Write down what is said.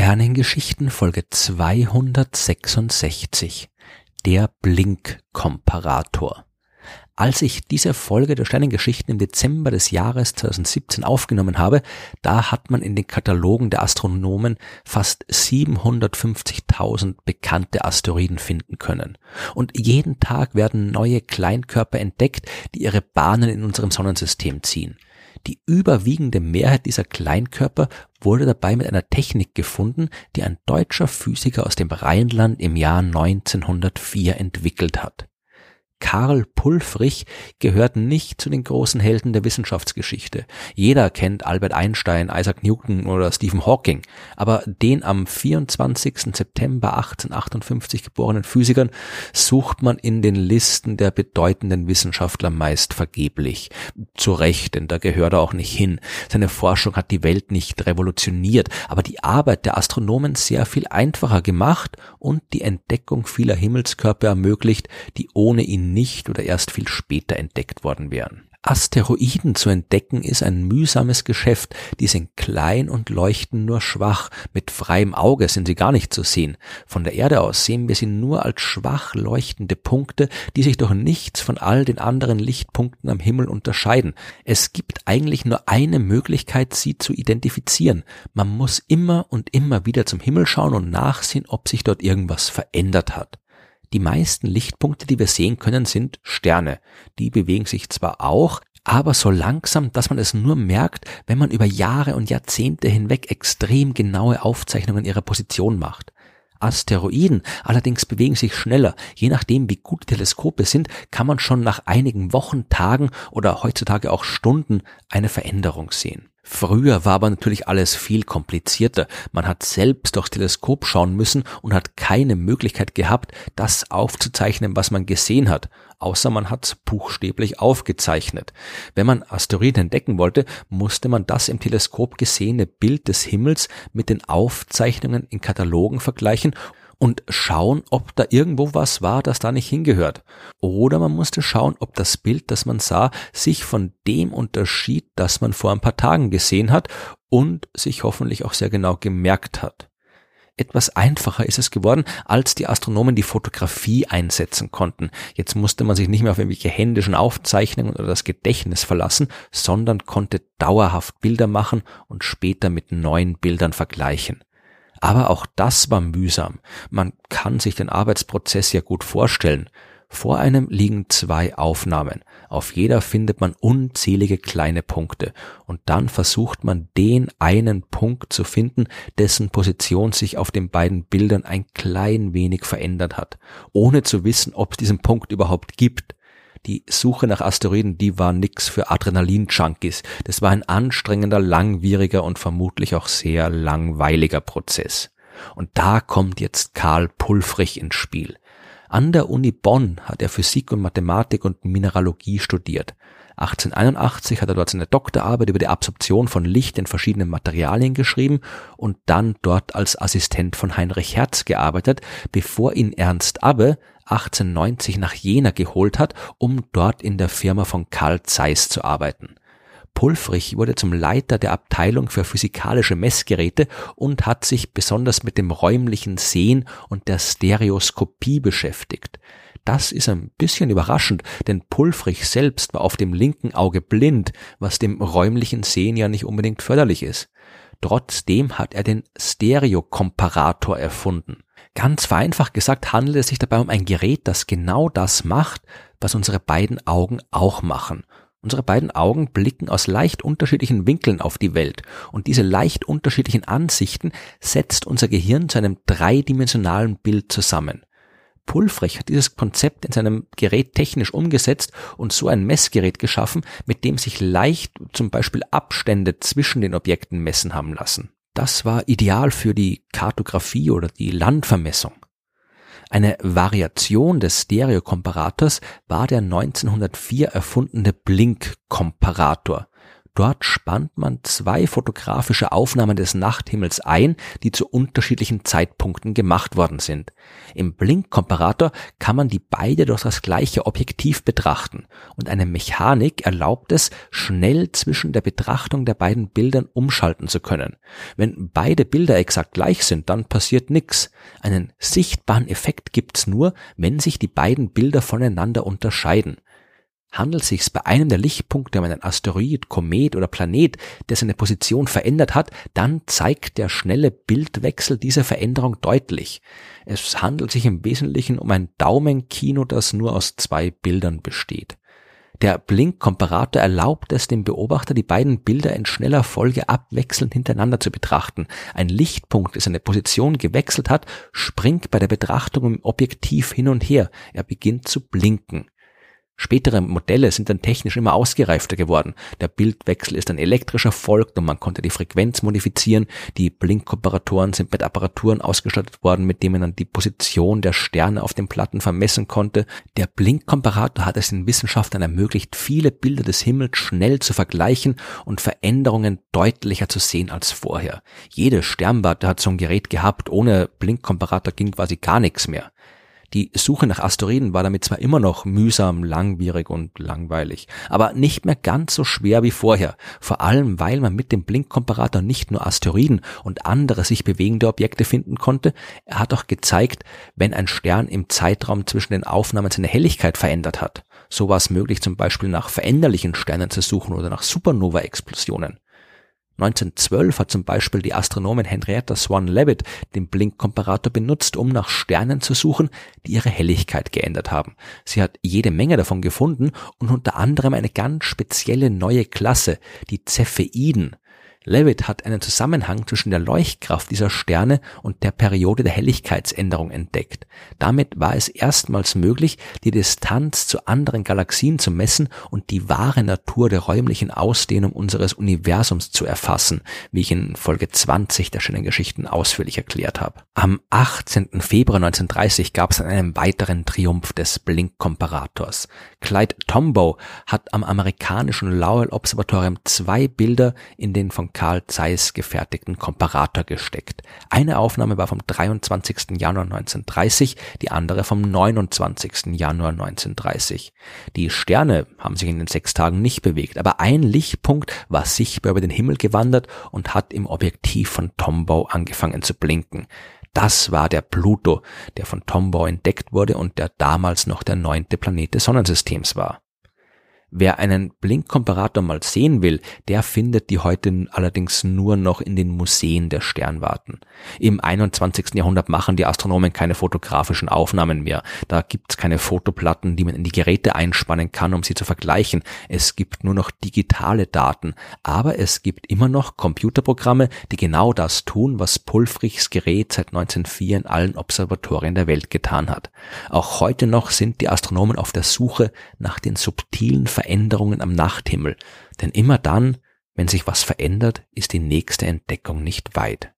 Sternengeschichten Folge 266 Der Blinkkomparator als ich diese Folge der Sternengeschichten im Dezember des Jahres 2017 aufgenommen habe, da hat man in den Katalogen der Astronomen fast 750.000 bekannte Asteroiden finden können. Und jeden Tag werden neue Kleinkörper entdeckt, die ihre Bahnen in unserem Sonnensystem ziehen. Die überwiegende Mehrheit dieser Kleinkörper wurde dabei mit einer Technik gefunden, die ein deutscher Physiker aus dem Rheinland im Jahr 1904 entwickelt hat. Karl Pulfrich gehört nicht zu den großen Helden der Wissenschaftsgeschichte. Jeder kennt Albert Einstein, Isaac Newton oder Stephen Hawking, aber den am 24. September 1858 geborenen Physikern sucht man in den Listen der bedeutenden Wissenschaftler meist vergeblich. Zu Recht, denn da gehört er auch nicht hin. Seine Forschung hat die Welt nicht revolutioniert, aber die Arbeit der Astronomen sehr viel einfacher gemacht und die Entdeckung vieler Himmelskörper ermöglicht, die ohne ihn nicht oder erst viel später entdeckt worden wären. Asteroiden zu entdecken ist ein mühsames Geschäft. Die sind klein und leuchten nur schwach. Mit freiem Auge sind sie gar nicht zu sehen. Von der Erde aus sehen wir sie nur als schwach leuchtende Punkte, die sich durch nichts von all den anderen Lichtpunkten am Himmel unterscheiden. Es gibt eigentlich nur eine Möglichkeit, sie zu identifizieren. Man muss immer und immer wieder zum Himmel schauen und nachsehen, ob sich dort irgendwas verändert hat. Die meisten Lichtpunkte, die wir sehen können, sind Sterne. Die bewegen sich zwar auch, aber so langsam, dass man es nur merkt, wenn man über Jahre und Jahrzehnte hinweg extrem genaue Aufzeichnungen ihrer Position macht. Asteroiden allerdings bewegen sich schneller. Je nachdem, wie gut Teleskope sind, kann man schon nach einigen Wochen, Tagen oder heutzutage auch Stunden eine Veränderung sehen. Früher war aber natürlich alles viel komplizierter. Man hat selbst durchs Teleskop schauen müssen und hat keine Möglichkeit gehabt, das aufzuzeichnen, was man gesehen hat, außer man hat buchstäblich aufgezeichnet. Wenn man Asteroiden entdecken wollte, musste man das im Teleskop gesehene Bild des Himmels mit den Aufzeichnungen in Katalogen vergleichen und schauen, ob da irgendwo was war, das da nicht hingehört. Oder man musste schauen, ob das Bild, das man sah, sich von dem unterschied, das man vor ein paar Tagen gesehen hat und sich hoffentlich auch sehr genau gemerkt hat. Etwas einfacher ist es geworden, als die Astronomen die Fotografie einsetzen konnten. Jetzt musste man sich nicht mehr auf irgendwelche händischen Aufzeichnungen oder das Gedächtnis verlassen, sondern konnte dauerhaft Bilder machen und später mit neuen Bildern vergleichen. Aber auch das war mühsam. Man kann sich den Arbeitsprozess ja gut vorstellen. Vor einem liegen zwei Aufnahmen. Auf jeder findet man unzählige kleine Punkte. Und dann versucht man den einen Punkt zu finden, dessen Position sich auf den beiden Bildern ein klein wenig verändert hat, ohne zu wissen, ob es diesen Punkt überhaupt gibt die Suche nach Asteroiden, die war nix für Adrenalin-Junkies. Das war ein anstrengender, langwieriger und vermutlich auch sehr langweiliger Prozess. Und da kommt jetzt Karl Pulfrich ins Spiel. An der Uni Bonn hat er Physik und Mathematik und Mineralogie studiert. 1881 hat er dort seine Doktorarbeit über die Absorption von Licht in verschiedenen Materialien geschrieben und dann dort als Assistent von Heinrich Hertz gearbeitet, bevor ihn Ernst Abbe 1890 nach Jena geholt hat, um dort in der Firma von Karl Zeiss zu arbeiten. Pulfrich wurde zum Leiter der Abteilung für physikalische Messgeräte und hat sich besonders mit dem räumlichen Sehen und der Stereoskopie beschäftigt. Das ist ein bisschen überraschend, denn Pulfrich selbst war auf dem linken Auge blind, was dem räumlichen Sehen ja nicht unbedingt förderlich ist. Trotzdem hat er den Stereokomparator erfunden. Ganz vereinfacht gesagt handelt es sich dabei um ein Gerät, das genau das macht, was unsere beiden Augen auch machen. Unsere beiden Augen blicken aus leicht unterschiedlichen Winkeln auf die Welt und diese leicht unterschiedlichen Ansichten setzt unser Gehirn zu einem dreidimensionalen Bild zusammen. Pulfrich hat dieses Konzept in seinem Gerät technisch umgesetzt und so ein Messgerät geschaffen, mit dem sich leicht zum Beispiel Abstände zwischen den Objekten messen haben lassen. Das war ideal für die Kartografie oder die Landvermessung. Eine Variation des Stereokomparators war der 1904 erfundene Blinkkomparator. Dort spannt man zwei fotografische Aufnahmen des Nachthimmels ein, die zu unterschiedlichen Zeitpunkten gemacht worden sind. Im Blinkkomparator kann man die beide durch das gleiche Objektiv betrachten und eine Mechanik erlaubt es, schnell zwischen der Betrachtung der beiden Bildern umschalten zu können. Wenn beide Bilder exakt gleich sind, dann passiert nichts. Einen sichtbaren Effekt gibt's nur, wenn sich die beiden Bilder voneinander unterscheiden. Handelt sich bei einem der Lichtpunkte um einen Asteroid, Komet oder Planet, der seine Position verändert hat, dann zeigt der schnelle Bildwechsel diese Veränderung deutlich. Es handelt sich im Wesentlichen um ein Daumenkino, das nur aus zwei Bildern besteht. Der Blinkkomparator erlaubt es dem Beobachter, die beiden Bilder in schneller Folge abwechselnd hintereinander zu betrachten. Ein Lichtpunkt, der seine Position gewechselt hat, springt bei der Betrachtung im Objektiv hin und her. Er beginnt zu blinken. Spätere Modelle sind dann technisch immer ausgereifter geworden. Der Bildwechsel ist dann elektrisch erfolgt und man konnte die Frequenz modifizieren. Die Blinkkomparatoren sind mit Apparaturen ausgestattet worden, mit denen man dann die Position der Sterne auf den Platten vermessen konnte. Der Blinkkomparator hat es den Wissenschaftlern ermöglicht, viele Bilder des Himmels schnell zu vergleichen und Veränderungen deutlicher zu sehen als vorher. Jede Sternwarte hat so ein Gerät gehabt. Ohne Blinkkomparator ging quasi gar nichts mehr. Die Suche nach Asteroiden war damit zwar immer noch mühsam, langwierig und langweilig, aber nicht mehr ganz so schwer wie vorher, vor allem weil man mit dem Blinkkomparator nicht nur Asteroiden und andere sich bewegende Objekte finden konnte, er hat auch gezeigt, wenn ein Stern im Zeitraum zwischen den Aufnahmen seine Helligkeit verändert hat. So war es möglich, zum Beispiel nach veränderlichen Sternen zu suchen oder nach Supernova-Explosionen. 1912 hat zum Beispiel die Astronomin Henrietta Swan Leavitt den Blinkkomparator benutzt, um nach Sternen zu suchen, die ihre Helligkeit geändert haben. Sie hat jede Menge davon gefunden und unter anderem eine ganz spezielle neue Klasse, die Cepheiden. Levitt hat einen Zusammenhang zwischen der Leuchtkraft dieser Sterne und der Periode der Helligkeitsänderung entdeckt. Damit war es erstmals möglich, die Distanz zu anderen Galaxien zu messen und die wahre Natur der räumlichen Ausdehnung unseres Universums zu erfassen, wie ich in Folge 20 der schönen Geschichten ausführlich erklärt habe. Am 18. Februar 1930 gab es einen weiteren Triumph des Blinkkomparators. Clyde Tombaugh hat am amerikanischen Lowell Observatorium zwei Bilder in den von Carl Zeiss gefertigten Komparator gesteckt. Eine Aufnahme war vom 23. Januar 1930, die andere vom 29. Januar 1930. Die Sterne haben sich in den sechs Tagen nicht bewegt, aber ein Lichtpunkt war sichtbar über den Himmel gewandert und hat im Objektiv von Tombaugh angefangen zu blinken. Das war der Pluto, der von Tombaugh entdeckt wurde und der damals noch der neunte Planet des Sonnensystems war. Wer einen Blinkkomparator mal sehen will, der findet die heute allerdings nur noch in den Museen der Sternwarten. Im 21. Jahrhundert machen die Astronomen keine fotografischen Aufnahmen mehr. Da gibt's keine Fotoplatten, die man in die Geräte einspannen kann, um sie zu vergleichen. Es gibt nur noch digitale Daten. Aber es gibt immer noch Computerprogramme, die genau das tun, was Pulfrichs Gerät seit 1904 in allen Observatorien der Welt getan hat. Auch heute noch sind die Astronomen auf der Suche nach den subtilen Veränderungen am Nachthimmel, denn immer dann, wenn sich was verändert, ist die nächste Entdeckung nicht weit.